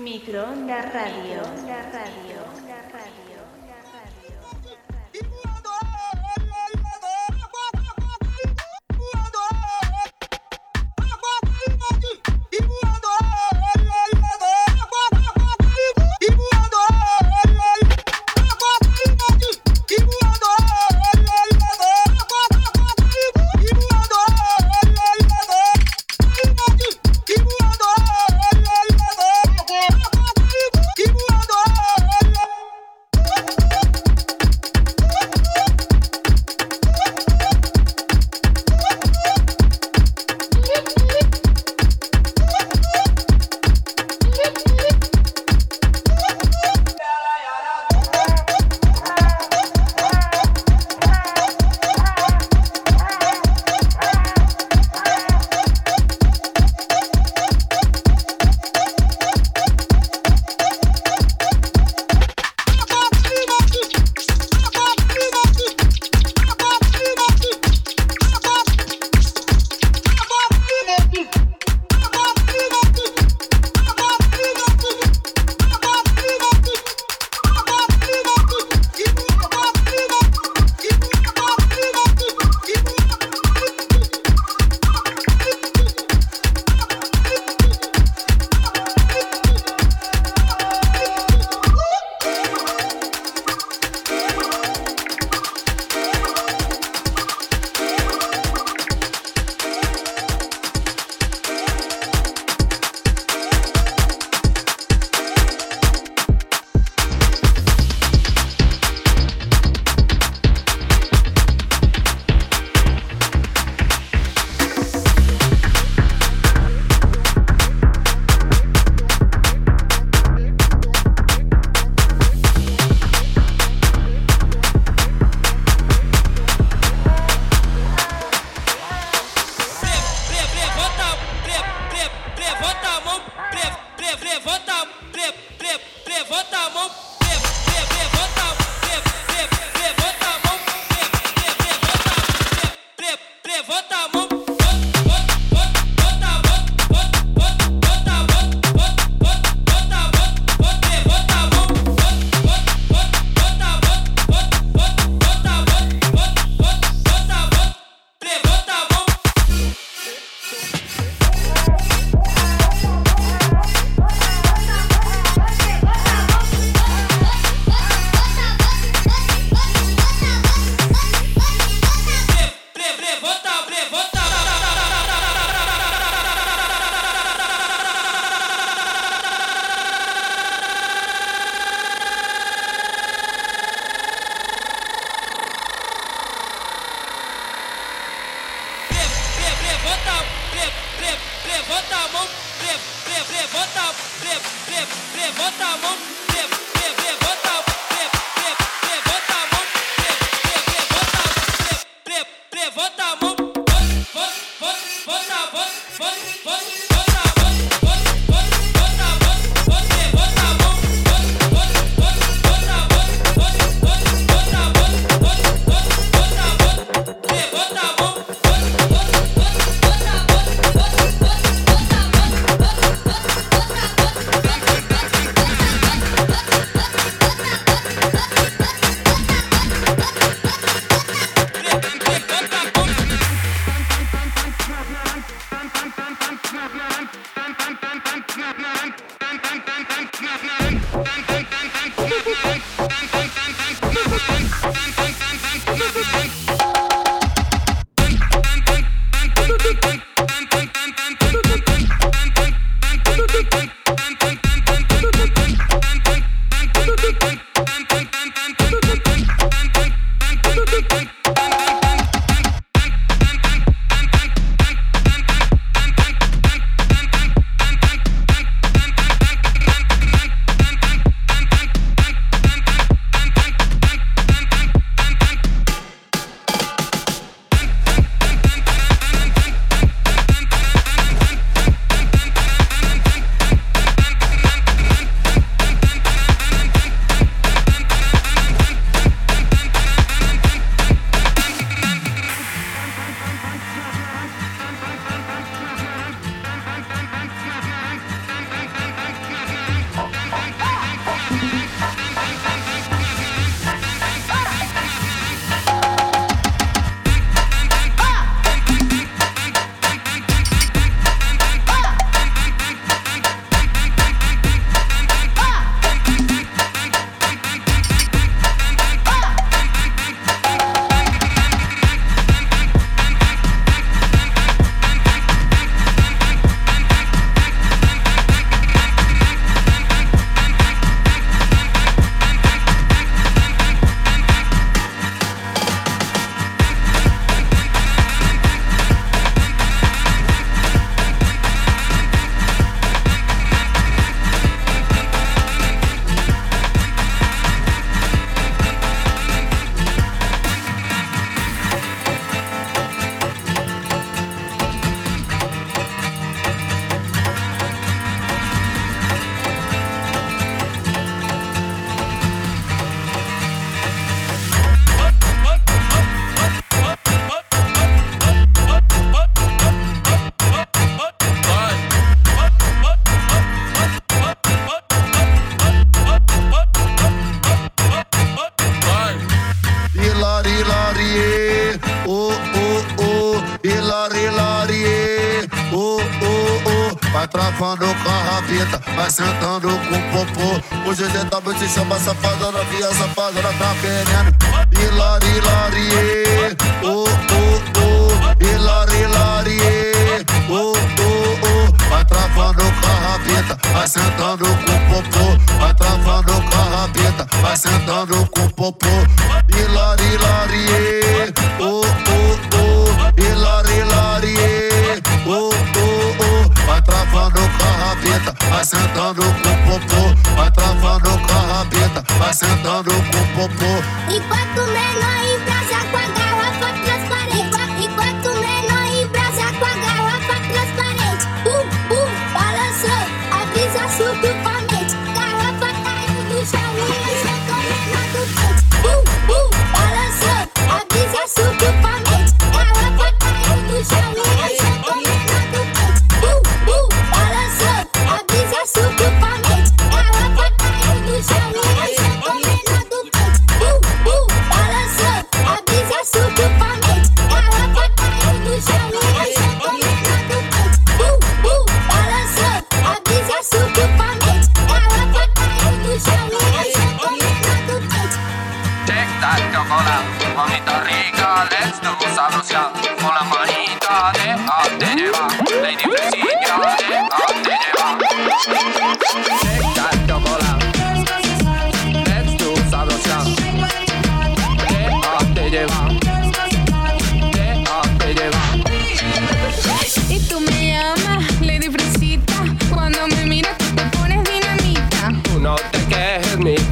Microondas Radio. Radio. Vai travando com a rabeta, vai sentando com o popô. O GGW te chama safada, novinha safada, tá querendo. Hilari, hilari, oh, oh, oh, hilari, hilari, oh, oh, oh. Vai travando com a rabeta, vai sentando com o popô, vai travando com a rabeta, vai sentando com o popô. Hilari, hilari, oh, oh, oh, hilari, rabeta, vai sentando com popô, vai travando com a rabeta, vai sentando com popô. Enquanto menor rica, let's do sabrosa Con la manita déjate llevar, lady fresilla, déjate llevar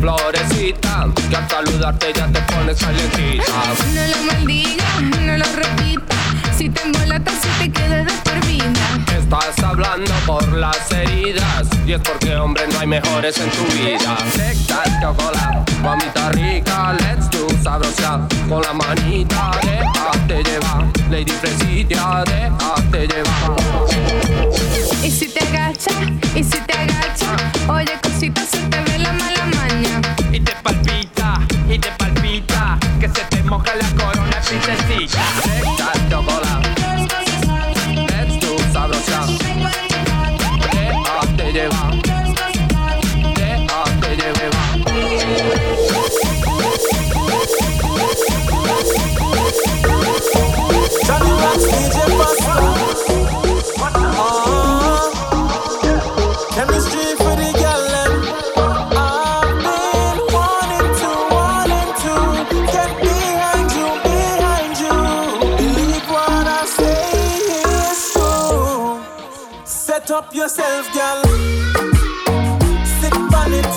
florecita Que al saludarte ya te pones calientita No lo maldigas, no lo repitas. Si te embolatas, si te quedas de por vida. Estás hablando por las heridas Y es porque hombre no hay mejores en tu vida Take that chocolate, mamita rica Let's do sabrosa Con la manita déjate llevar Lady fresita, déjate llevar Y si te agachas, y si te agachas. Oye, cosita, se te ve la mala maña. Y te palpita, Que se te moja la corona, princesita DJ up yourself, girl. Sit on it.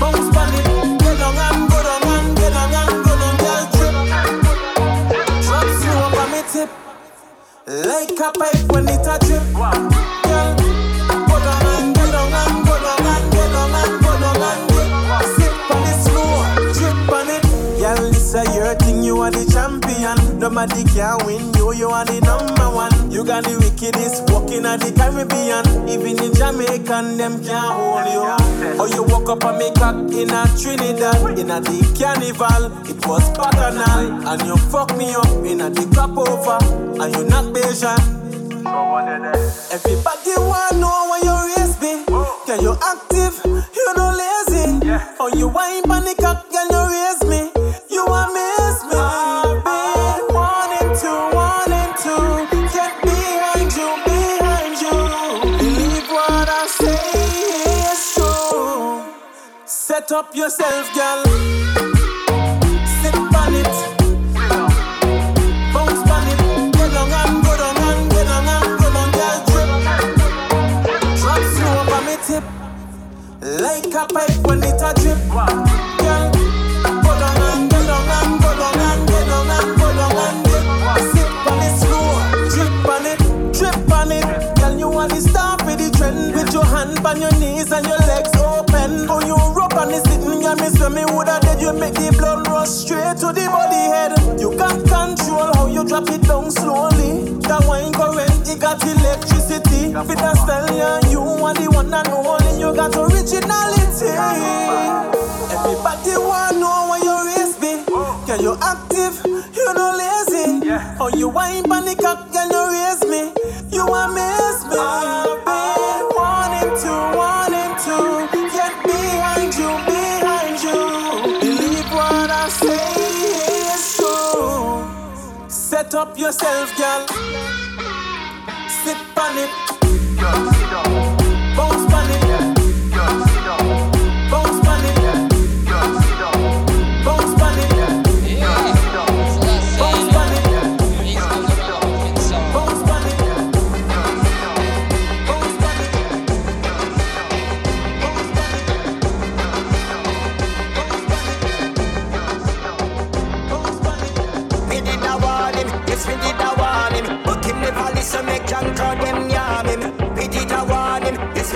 Bounce on it. Get down and go down and get down and go down, girl. Drip. Drop slow on me tip. Like a pipe when it a drip. Girl, go down and go down and go down and go down and go down and dip. Sip on it slow, drip on it. Girl, this a your thing, you are the champion. Nobody can win you, you are the number one. You got the wickedest walking at the Caribbean. Even the Jamaican, them can't hold you. Oh, you woke up and make cock in a Trinidad. In a the carnival, it was bacchanal. And you fuck me up in a the crop over. And you not Bajan. Everybody wanna know why you raise me. Oh. Can you active? You no lazy. Oh, you wine panic up yourself, girl. Sit on it. Bounce on it. And go down and and go down, girl. Drip. Tip. Like a pipe when it a drip. Girl, go down and go down and go down and go down and go down and dip. Sip on it slow. Drip on it. Drip on it. Girl, you want to start with the trend. With your hand on your knees and your me say me woulda dead. You make the blood rush straight to the body head. You can't control how you drop it down slowly. That wine current, it got electricity. With a stallion, you are the one and only. You got originality. Everybody wanna know why you raise me. Can you active? You no lazy. Oh, you wine panic up yourself, girl.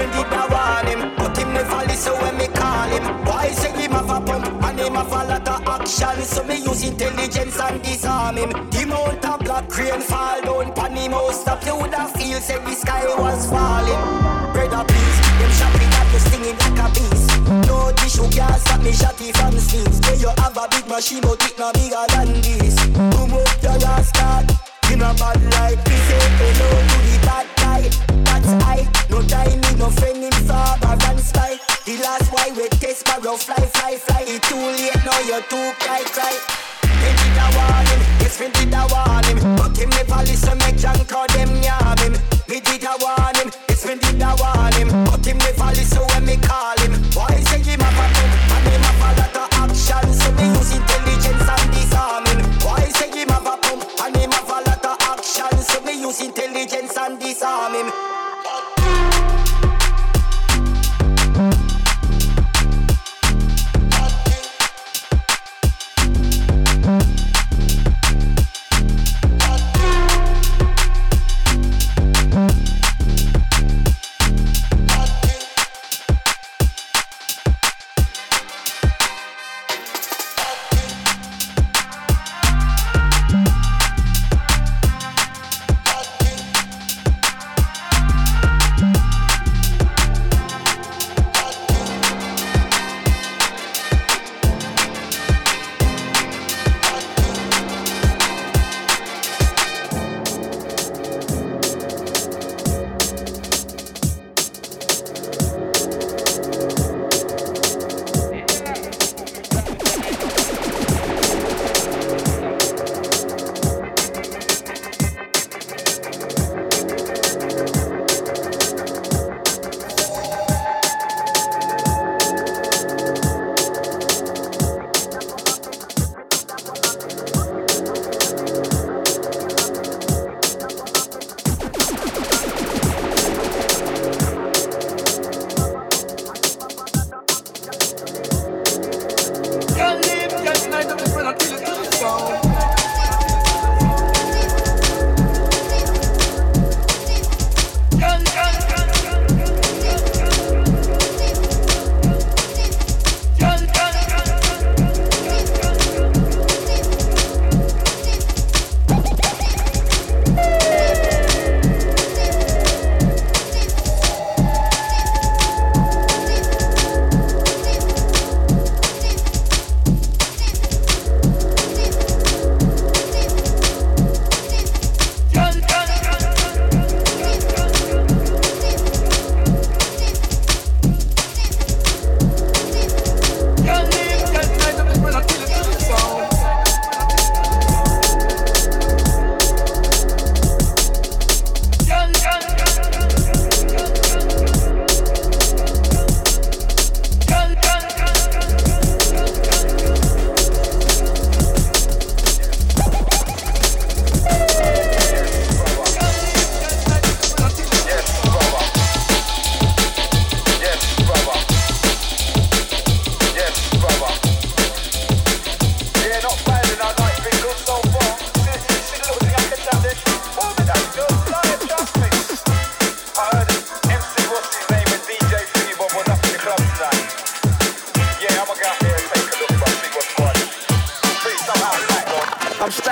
Me did a warn him. But him never listen when me call him. Why say him have a pump and him have a lot of action? So me use intelligence and disarm him. The mount of black crane fall down pan him. House Stop you woulda feel say the sky was falling. Brother please, them shopping at you stinging like a beast. No tissue can't stop me shotty from sneeze. Say you have a big machine but it no bigger than this. Boom up your last card You no bad like this hello to the test fly fly fly. It too late now you too cry cry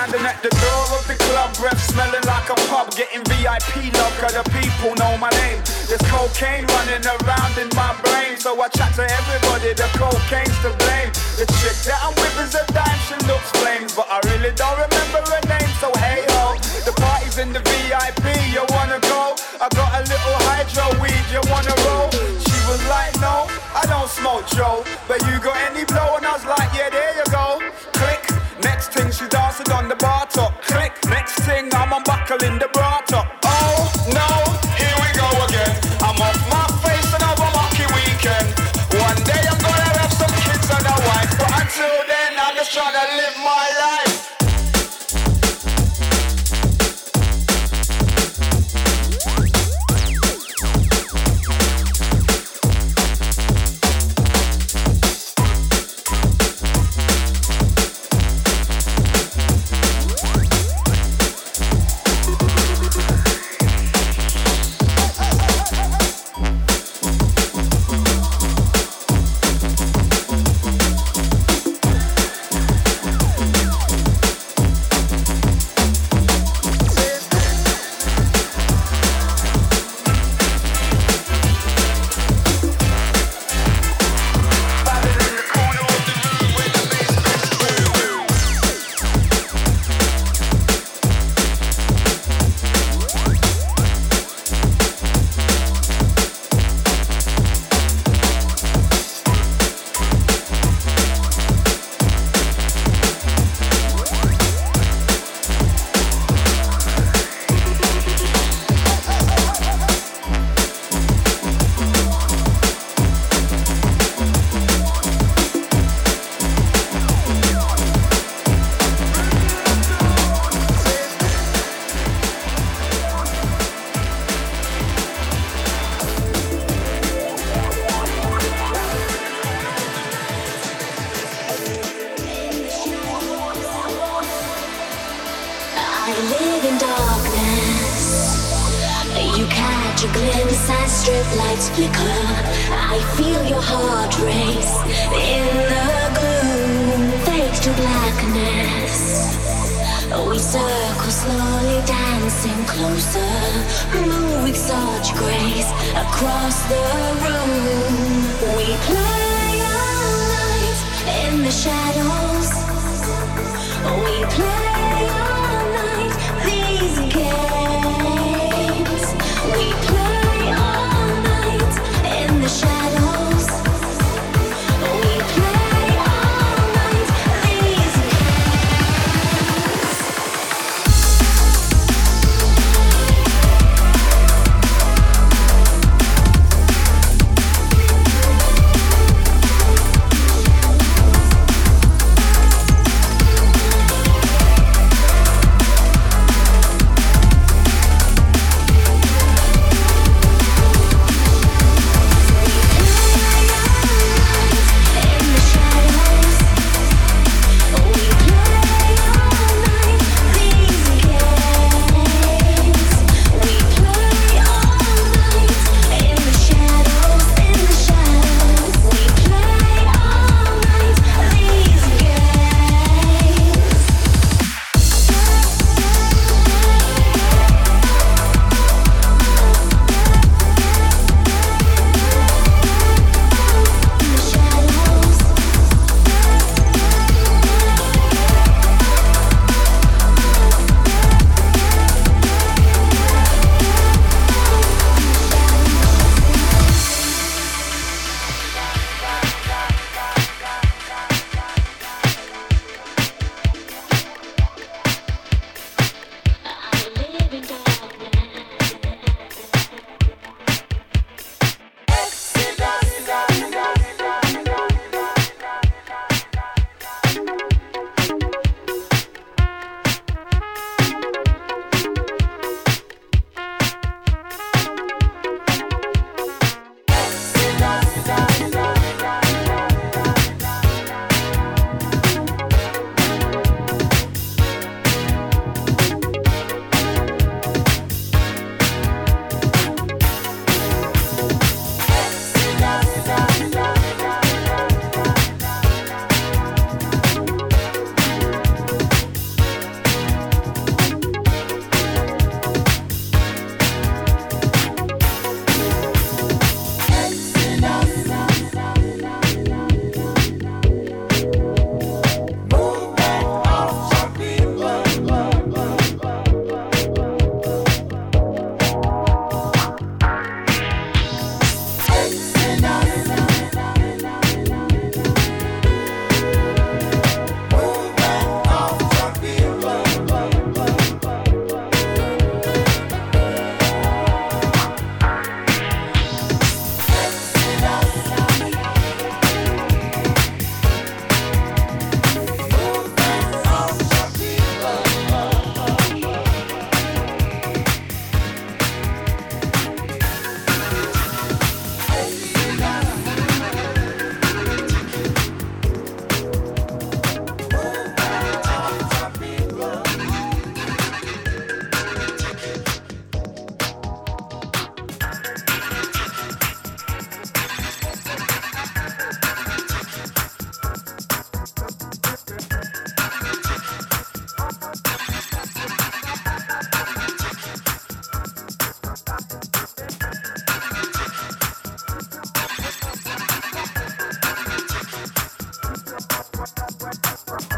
standing at the door of the club, breath smelling like a pub, getting VIP love, cause the people know my name. There's cocaine running around in my brain, so I chat to everybody, the cocaine's to blame. The chick that I'm with is a dime, she looks flames, but I really don't remember her name, so hey ho. The party's in the VIP, you wanna go? I got a little hydro weed, you wanna roll? She was like, no, I don't smoke Joe, but you got any blow? And I was like, yeah, there you go. Click. Next thing she's dancing on the tackling the brought up.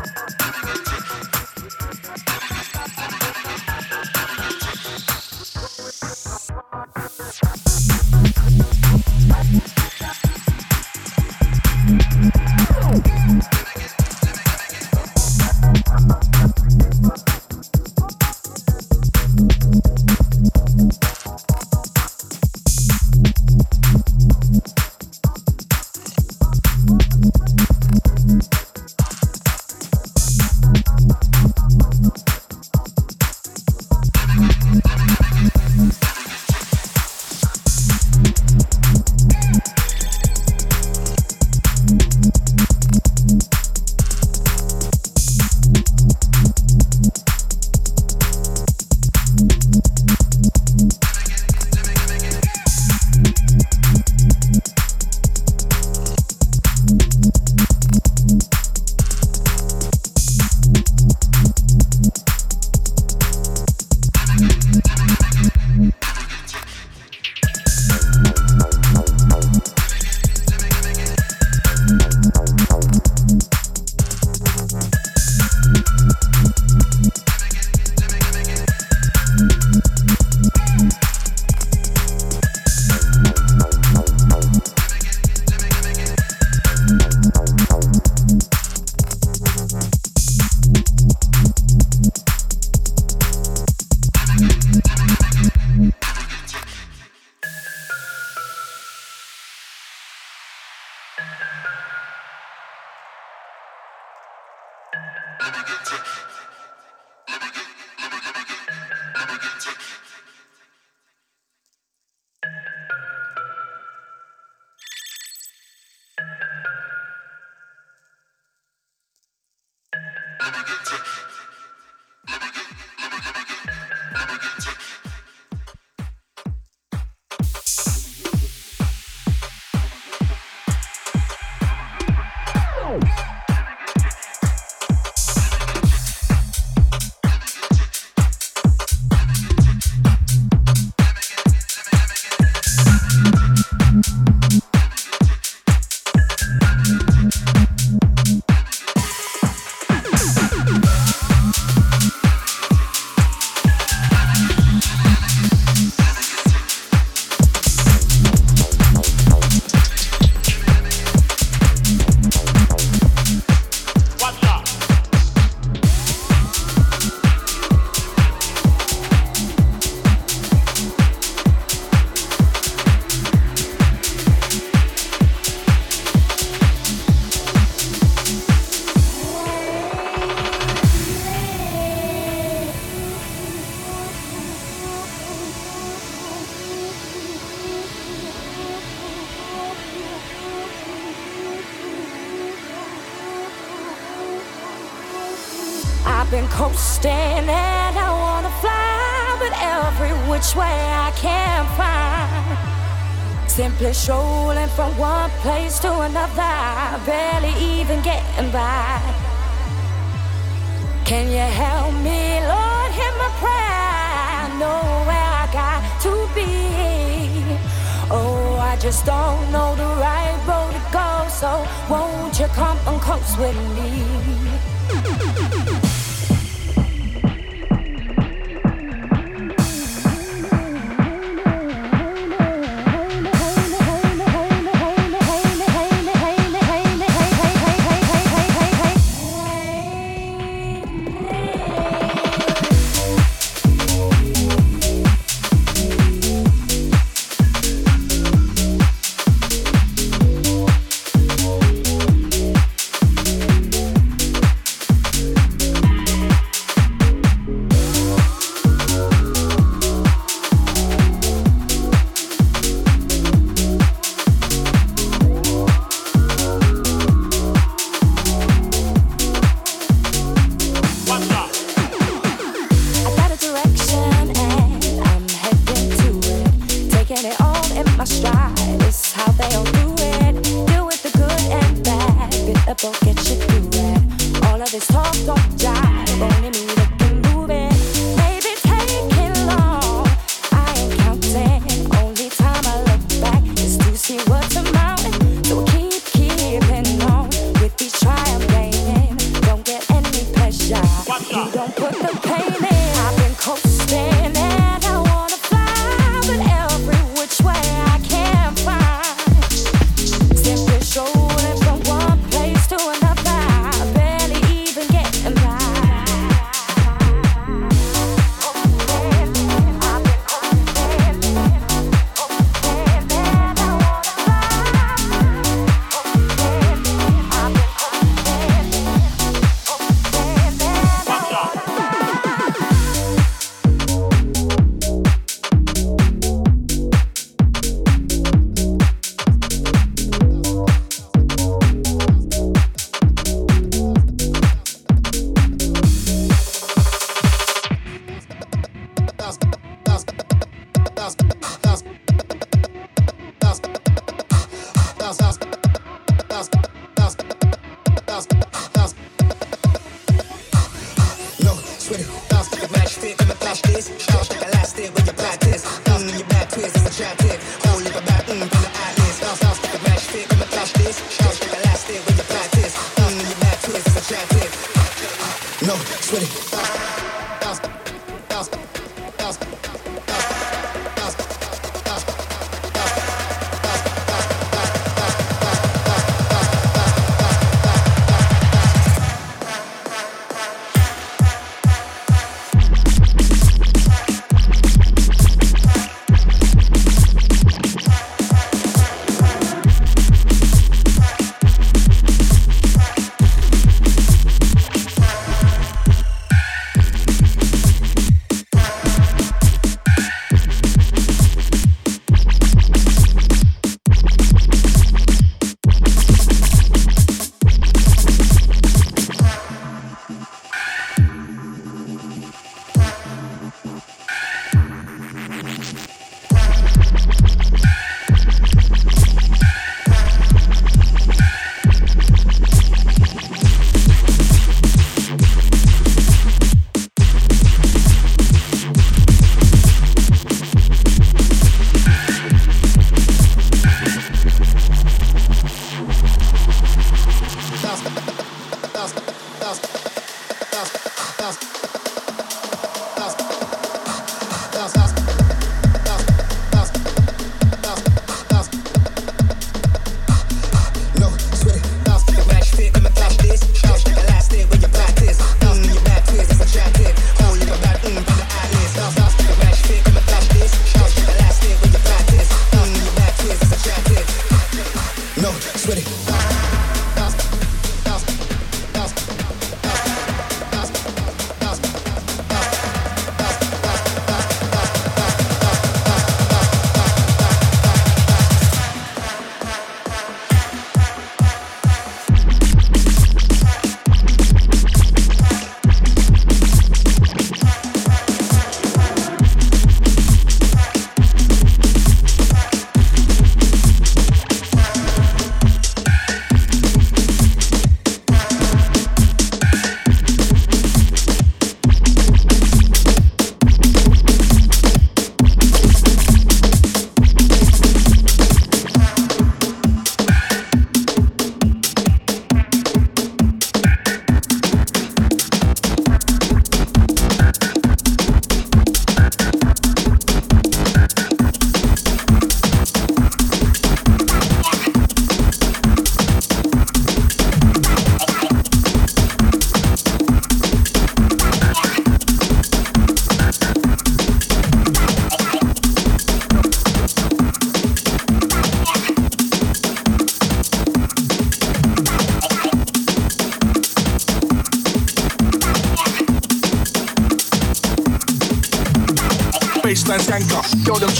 house. Been coasting and I wanna fly, but every which way I can't find. Simply strolling from one place to another, barely even getting by. Can you help me, Lord? Hear my prayer. I know where I got to be. Oh, I just don't know the right road to go, so won't you come and coast with me?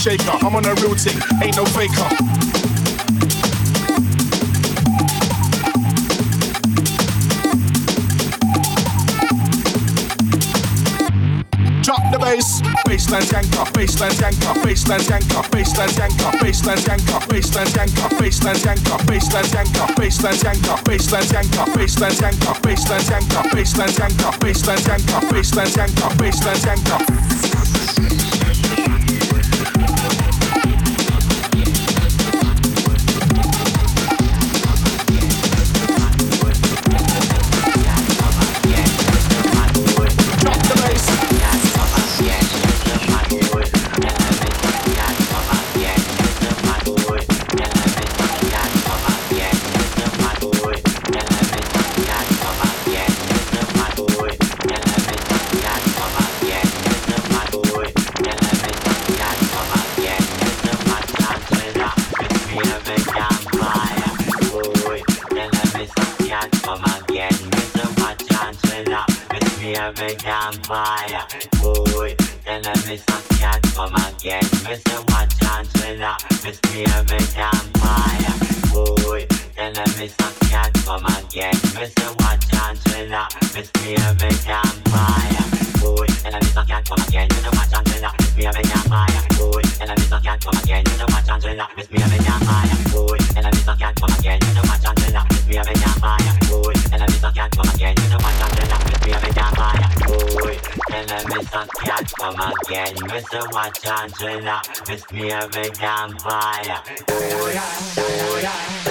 Shaker. Bye. Santana, with me a vampire. Oh yeah, oh yeah. Oh,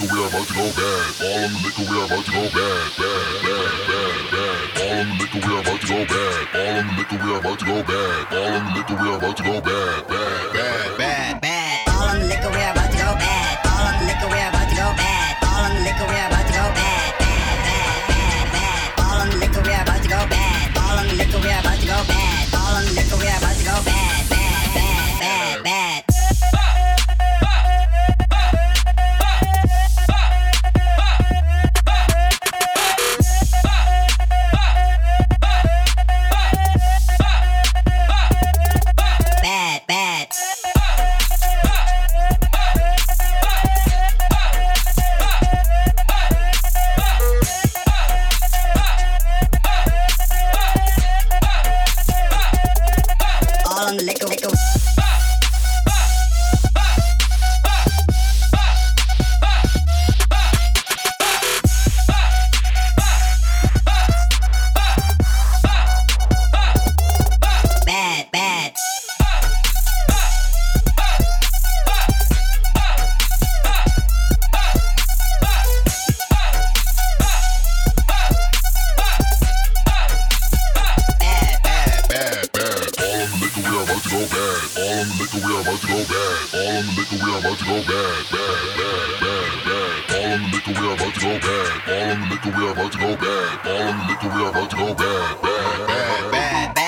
liquor, we are about to go bad. All on the liquor, we are about to go bad, bad, bad, bad, bad. All on the liquor, we are about to go bad. All on the liquor, we are about to go bad. All on the liquor, we are about to go bad, bad, bad, bad, bad. All on the liquor, we are about to go bad. All on the liquor, we are about to go bad. All on the liquor, we are about to go bad, bad, bad, bad, bad. All on the liquor, we are about to go bad. All on the liquor, we are about to go bad. All on the liquor, we are about to go bad. bad, bad, bad, bad, bad.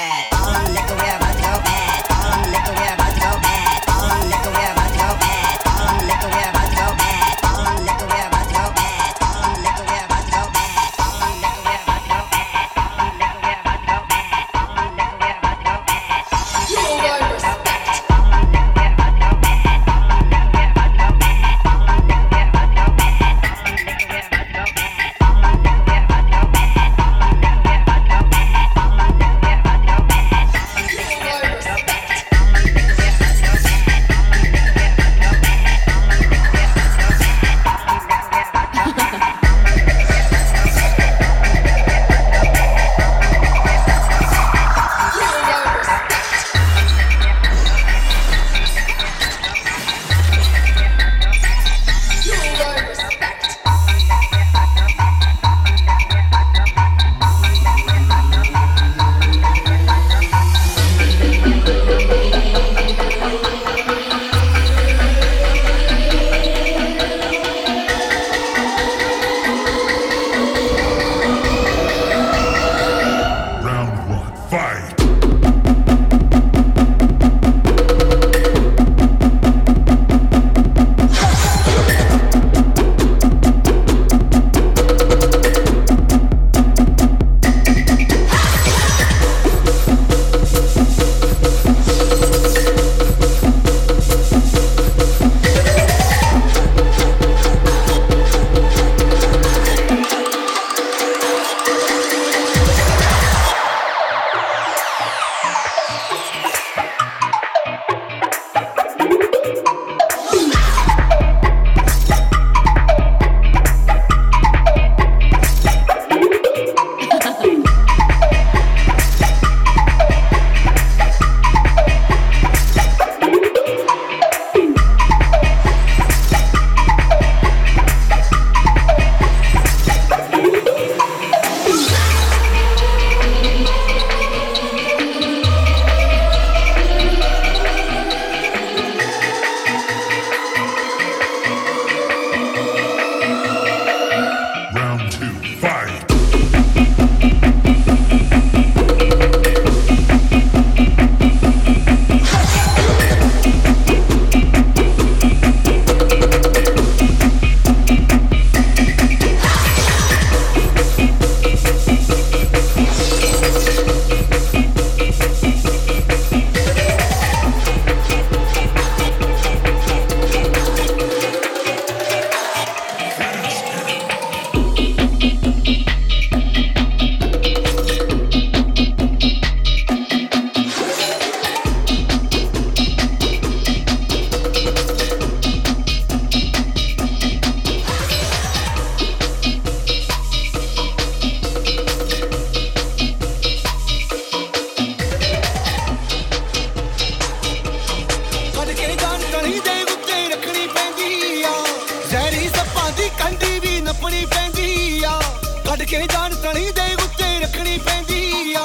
ਕੇ ਤਣੀ ਦੇ ਉੱਤੇ ਰੱਖਣੀ ਪੈਂਦੀ ਆ।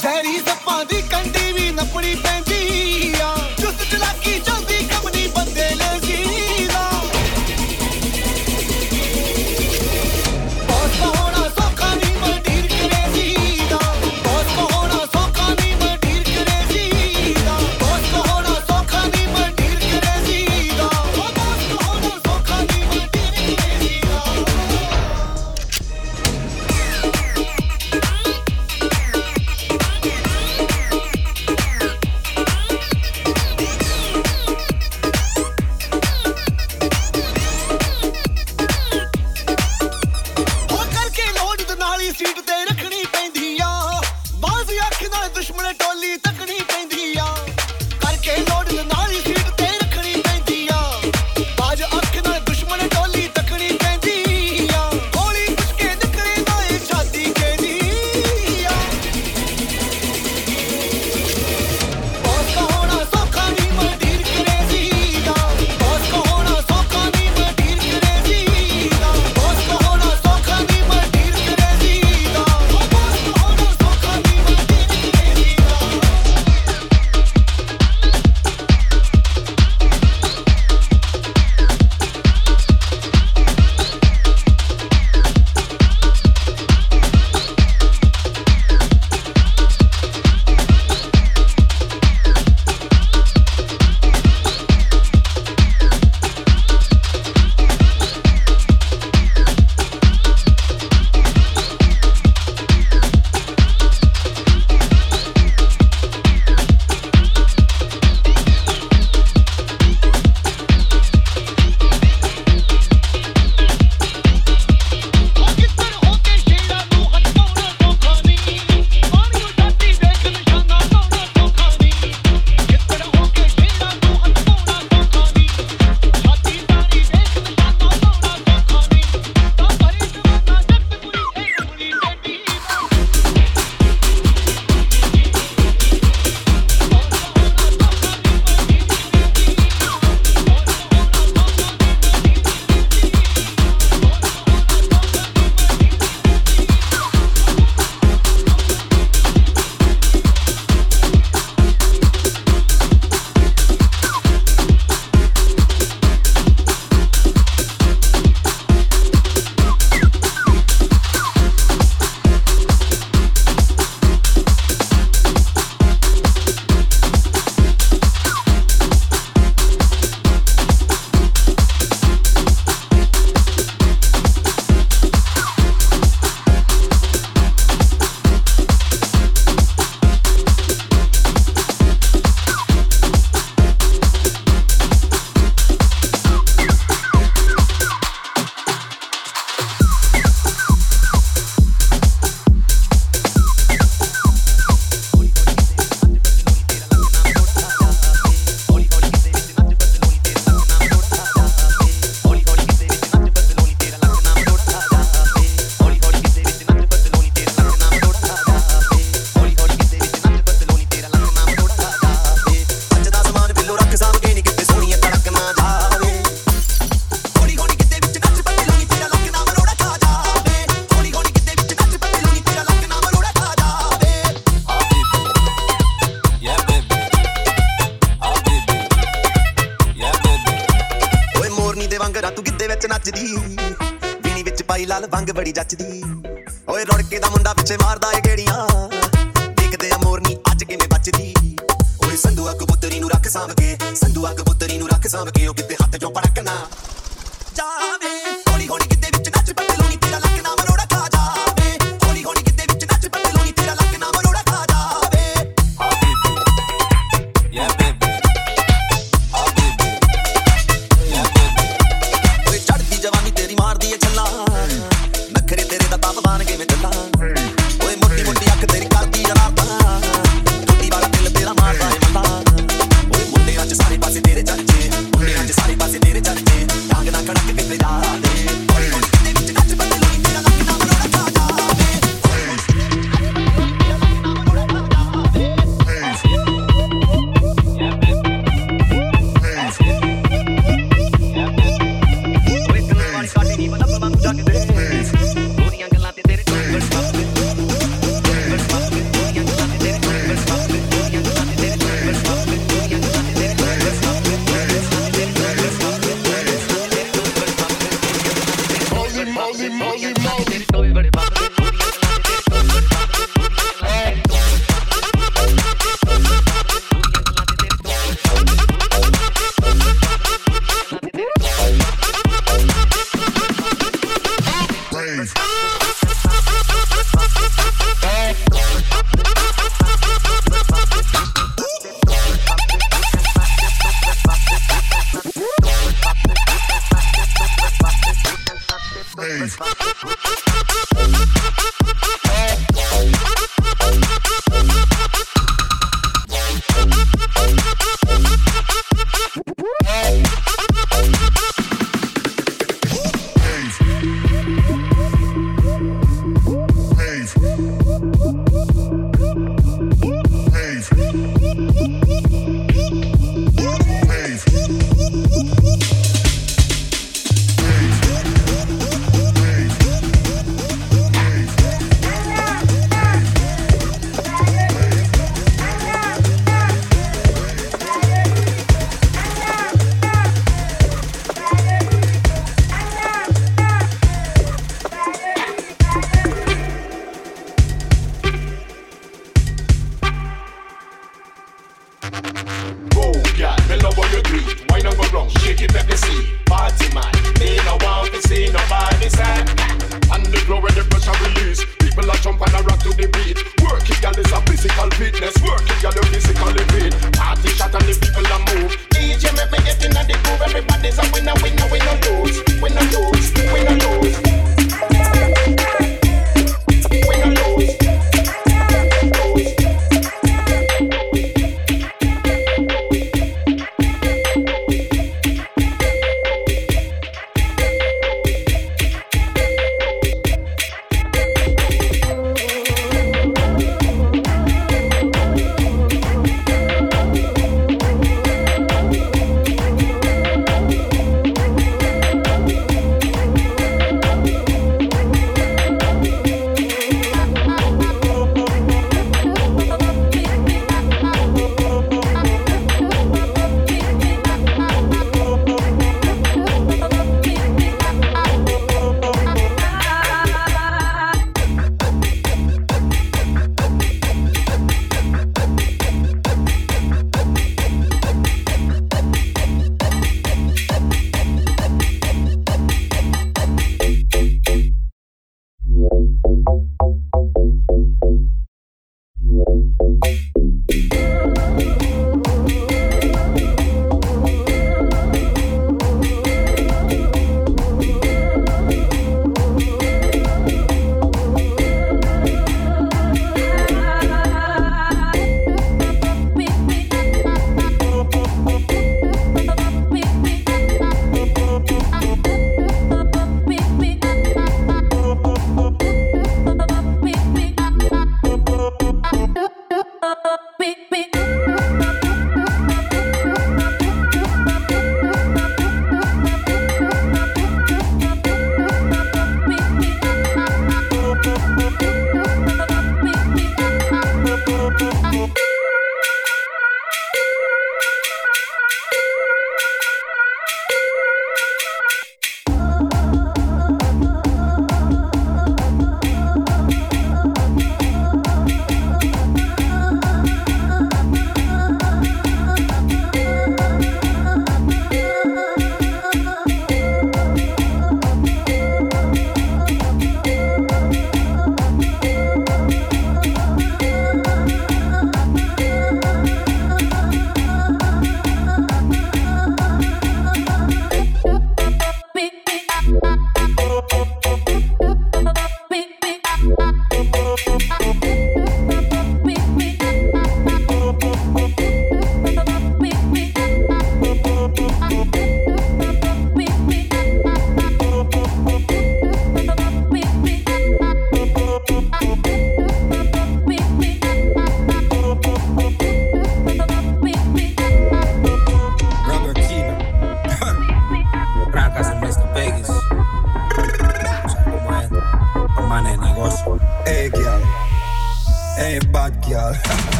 ਜ਼ਹਿਰੀ ਸੱਪਾਂ ਦੀ ਕੰਡੀ ਵੀ ਨੱਪਣੀ ਪੈਂਦੀ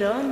tirando